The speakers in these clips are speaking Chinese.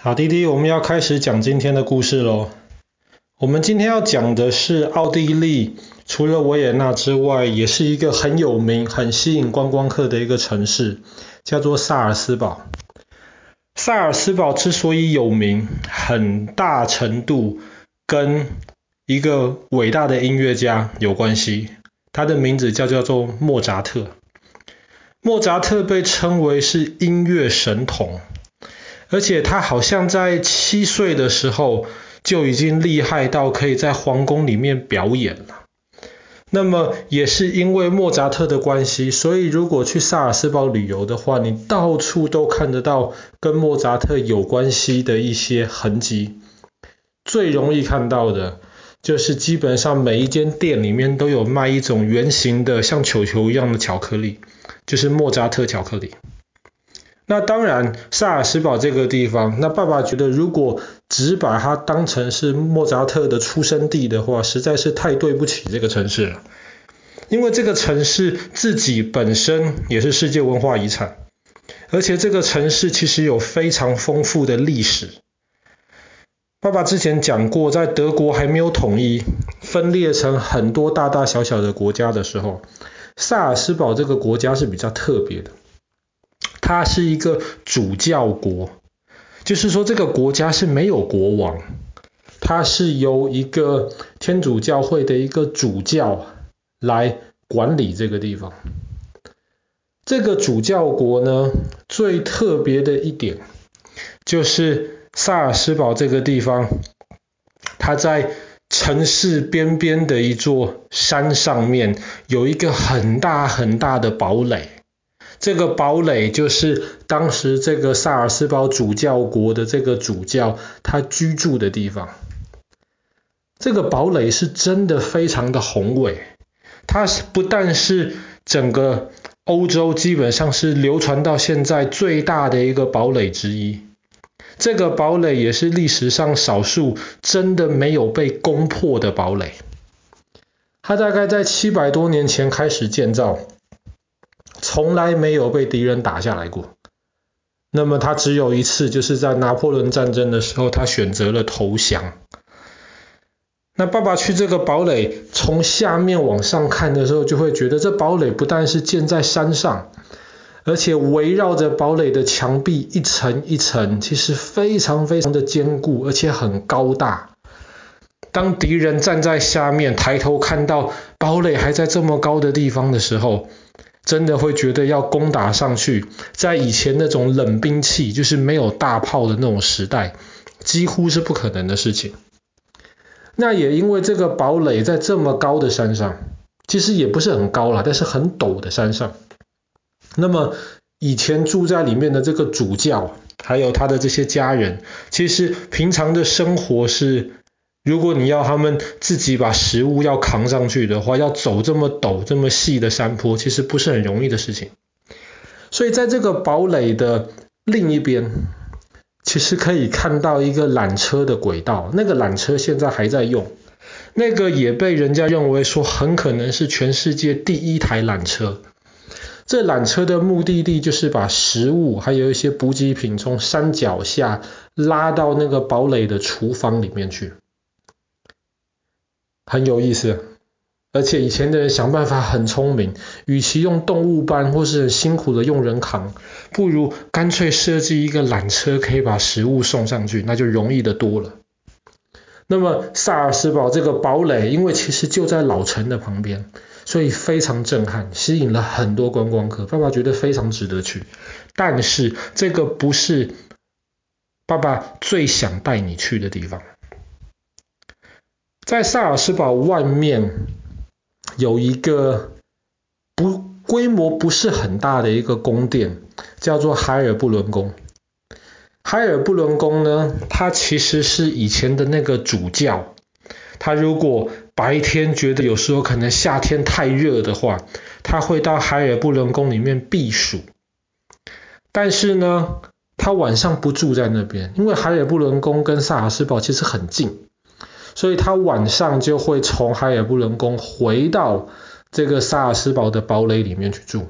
好，弟弟，我们要开始讲今天的故事喽。我们今天要讲的是奥地利，除了维也纳之外，也是一个很有名、很吸引观光客的一个城市，叫做萨尔斯堡。萨尔斯堡之所以有名，很大程度跟一个伟大的音乐家有关系，他的名字叫叫做莫扎特。莫扎特被称为是音乐神童。而且他好像在七岁的时候就已经厉害到可以在皇宫里面表演了。那么也是因为莫扎特的关系，所以如果去萨尔斯堡旅游的话，你到处都看得到跟莫扎特有关系的一些痕迹。最容易看到的就是基本上每一间店里面都有卖一种圆形的像球球一样的巧克力，就是莫扎特巧克力。那当然，萨尔斯堡这个地方，那爸爸觉得如果只把它当成是莫扎特的出生地的话，实在是太对不起这个城市了。因为这个城市自己本身也是世界文化遗产，而且这个城市其实有非常丰富的历史。爸爸之前讲过，在德国还没有统一，分裂成很多大大小小的国家的时候，萨尔斯堡这个国家是比较特别的。它是一个主教国，就是说这个国家是没有国王，它是由一个天主教会的一个主教来管理这个地方。这个主教国呢，最特别的一点就是萨尔斯堡这个地方，它在城市边边的一座山上面有一个很大很大的堡垒。这个堡垒就是当时这个萨尔斯堡主教国的这个主教他居住的地方。这个堡垒是真的非常的宏伟，它不但是整个欧洲基本上是流传到现在最大的一个堡垒之一。这个堡垒也是历史上少数真的没有被攻破的堡垒。它大概在七百多年前开始建造。从来没有被敌人打下来过。那么他只有一次，就是在拿破仑战争的时候，他选择了投降。那爸爸去这个堡垒，从下面往上看的时候，就会觉得这堡垒不但是建在山上，而且围绕着堡垒的墙壁一层一层，其实非常非常的坚固，而且很高大。当敌人站在下面抬头看到堡垒还在这么高的地方的时候，真的会觉得要攻打上去，在以前那种冷兵器，就是没有大炮的那种时代，几乎是不可能的事情。那也因为这个堡垒在这么高的山上，其实也不是很高了，但是很陡的山上。那么以前住在里面的这个主教，还有他的这些家人，其实平常的生活是。如果你要他们自己把食物要扛上去的话，要走这么陡、这么细的山坡，其实不是很容易的事情。所以在这个堡垒的另一边，其实可以看到一个缆车的轨道，那个缆车现在还在用，那个也被人家认为说很可能是全世界第一台缆车。这缆车的目的地就是把食物还有一些补给品从山脚下拉到那个堡垒的厨房里面去。很有意思，而且以前的人想办法很聪明，与其用动物搬或是辛苦的用人扛，不如干脆设计一个缆车可以把食物送上去，那就容易得多了。那么萨尔斯堡这个堡垒，因为其实就在老城的旁边，所以非常震撼，吸引了很多观光客。爸爸觉得非常值得去，但是这个不是爸爸最想带你去的地方。在萨尔斯堡外面有一个不规模不是很大的一个宫殿，叫做海尔布伦宫。海尔布伦宫呢，它其实是以前的那个主教，他如果白天觉得有时候可能夏天太热的话，他会到海尔布伦宫里面避暑。但是呢，他晚上不住在那边，因为海尔布伦宫跟萨尔斯堡其实很近。所以他晚上就会从海尔布伦宫回到这个萨尔斯堡的堡垒里面去住。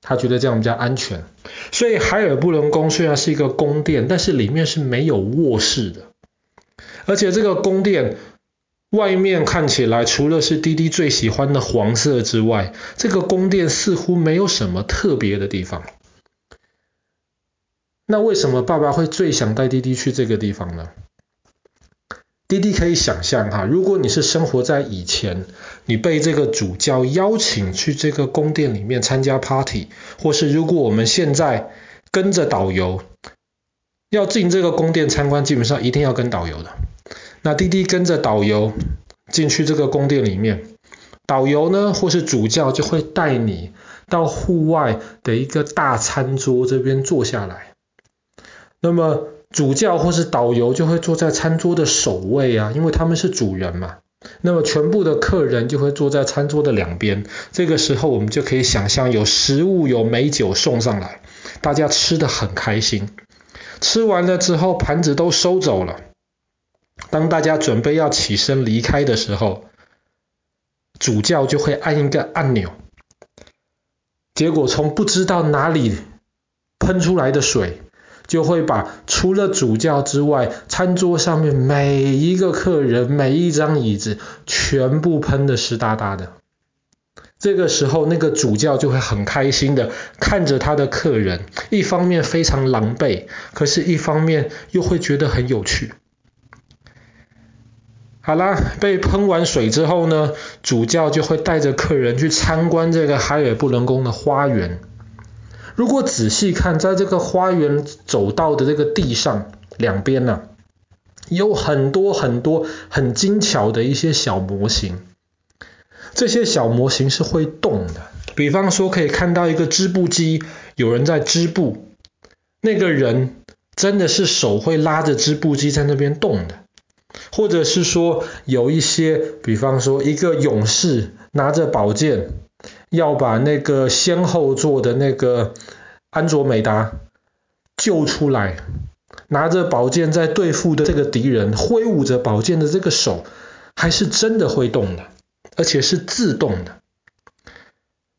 他觉得这样比较安全。所以海尔布伦宫虽然是一个宫殿，但是里面是没有卧室的，而且这个宫殿外面看起来除了是滴滴最喜欢的黄色之外，这个宫殿似乎没有什么特别的地方。那为什么爸爸会最想带滴滴去这个地方呢？滴滴可以想象哈，如果你是生活在以前，你被这个主教邀请去这个宫殿里面参加 party，或是如果我们现在跟着导游要进这个宫殿参观，基本上一定要跟导游的。那滴滴跟着导游进去这个宫殿里面，导游呢或是主教就会带你到户外的一个大餐桌这边坐下来，那么。主教或是导游就会坐在餐桌的首位啊，因为他们是主人嘛。那么全部的客人就会坐在餐桌的两边。这个时候我们就可以想象有食物有美酒送上来，大家吃得很开心。吃完了之后盘子都收走了。当大家准备要起身离开的时候，主教就会按一个按钮，结果从不知道哪里喷出来的水。就会把除了主教之外，餐桌上面每一个客人、每一张椅子全部喷得湿哒哒的。这个时候，那个主教就会很开心的看着他的客人，一方面非常狼狈，可是一方面又会觉得很有趣。好啦，被喷完水之后呢，主教就会带着客人去参观这个海尔布伦宫的花园。如果仔细看，在这个花园走道的这个地上两边呢、啊，有很多很多很精巧的一些小模型。这些小模型是会动的，比方说可以看到一个织布机，有人在织布，那个人真的是手会拉着织布机在那边动的，或者是说有一些，比方说一个勇士拿着宝剑。要把那个先后座的那个安卓美达救出来，拿着宝剑在对付的这个敌人，挥舞着宝剑的这个手，还是真的会动的，而且是自动的。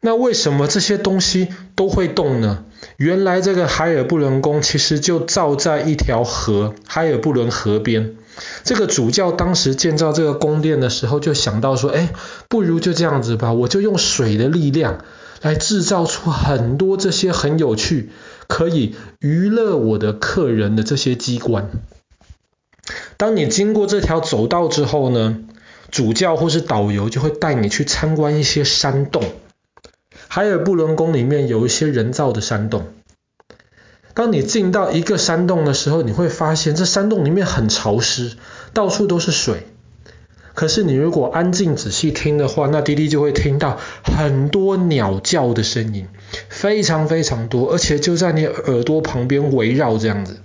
那为什么这些东西都会动呢？原来这个海尔布伦宫其实就造在一条河，海尔布伦河边。这个主教当时建造这个宫殿的时候，就想到说，哎，不如就这样子吧，我就用水的力量来制造出很多这些很有趣、可以娱乐我的客人的这些机关。当你经过这条走道之后呢，主教或是导游就会带你去参观一些山洞。海尔布伦宫里面有一些人造的山洞。当你进到一个山洞的时候，你会发现这山洞里面很潮湿，到处都是水。可是你如果安静仔细听的话，那滴滴就会听到很多鸟叫的声音，非常非常多，而且就在你耳朵旁边围绕这样子。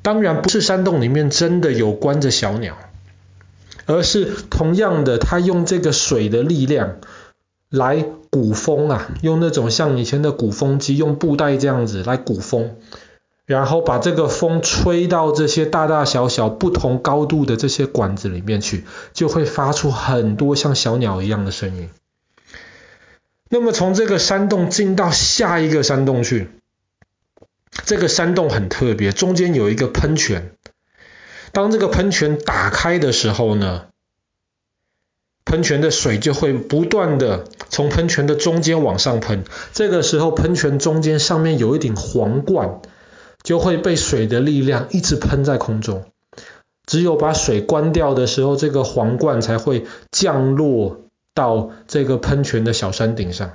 当然不是山洞里面真的有关着小鸟，而是同样的，它用这个水的力量。来鼓风啊，用那种像以前的鼓风机，用布袋这样子来鼓风，然后把这个风吹到这些大大小小不同高度的这些管子里面去，就会发出很多像小鸟一样的声音。那么从这个山洞进到下一个山洞去，这个山洞很特别，中间有一个喷泉。当这个喷泉打开的时候呢，喷泉的水就会不断的从喷泉的中间往上喷，这个时候喷泉中间上面有一顶皇冠，就会被水的力量一直喷在空中。只有把水关掉的时候，这个皇冠才会降落到这个喷泉的小山顶上。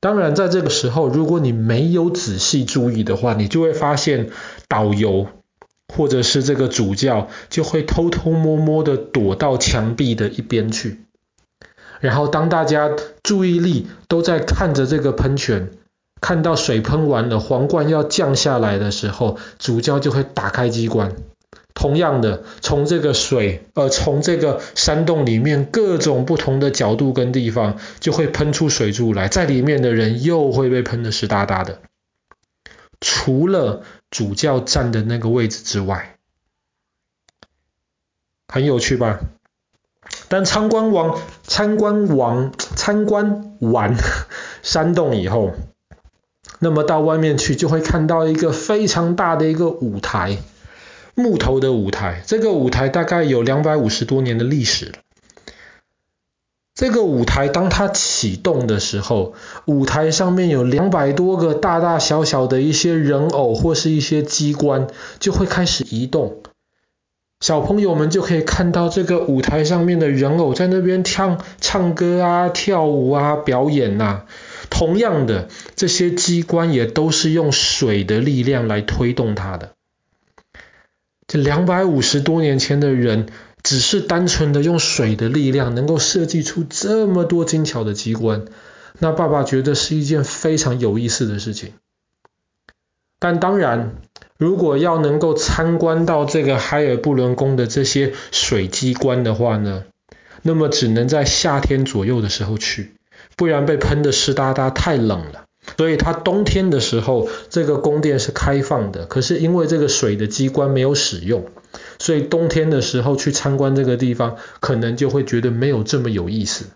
当然，在这个时候，如果你没有仔细注意的话，你就会发现导游。或者是这个主教就会偷偷摸摸的躲到墙壁的一边去，然后当大家注意力都在看着这个喷泉，看到水喷完了，皇冠要降下来的时候，主教就会打开机关。同样的，从这个水，呃，从这个山洞里面各种不同的角度跟地方，就会喷出水柱来，在里面的人又会被喷得湿哒哒的。除了主教站的那个位置之外，很有趣吧？但参观完参观完参观完山洞以后，那么到外面去就会看到一个非常大的一个舞台，木头的舞台。这个舞台大概有两百五十多年的历史了。这个舞台当它启动的时候，舞台上面有两百多个大大小小的一些人偶或是一些机关，就会开始移动。小朋友们就可以看到这个舞台上面的人偶在那边唱唱歌啊、跳舞啊、表演呐。同样的，这些机关也都是用水的力量来推动它的。这两百五十多年前的人，只是单纯的用水的力量，能够设计出这么多精巧的机关，那爸爸觉得是一件非常有意思的事情。但当然，如果要能够参观到这个海尔布伦宫的这些水机关的话呢，那么只能在夏天左右的时候去，不然被喷得湿哒哒，太冷了。所以它冬天的时候，这个宫殿是开放的，可是因为这个水的机关没有使用，所以冬天的时候去参观这个地方，可能就会觉得没有这么有意思。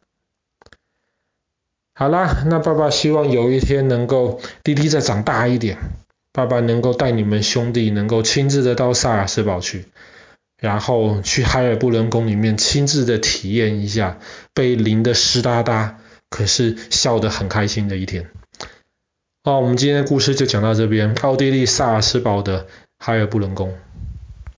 好啦，那爸爸希望有一天能够弟弟再长大一点，爸爸能够带你们兄弟能够亲自的到萨尔斯堡去，然后去海尔布伦宫里面亲自的体验一下被淋得湿哒哒，可是笑得很开心的一天。好，我们今天的故事就讲到这边。奥地利萨尔茨堡的海尔布伦宫。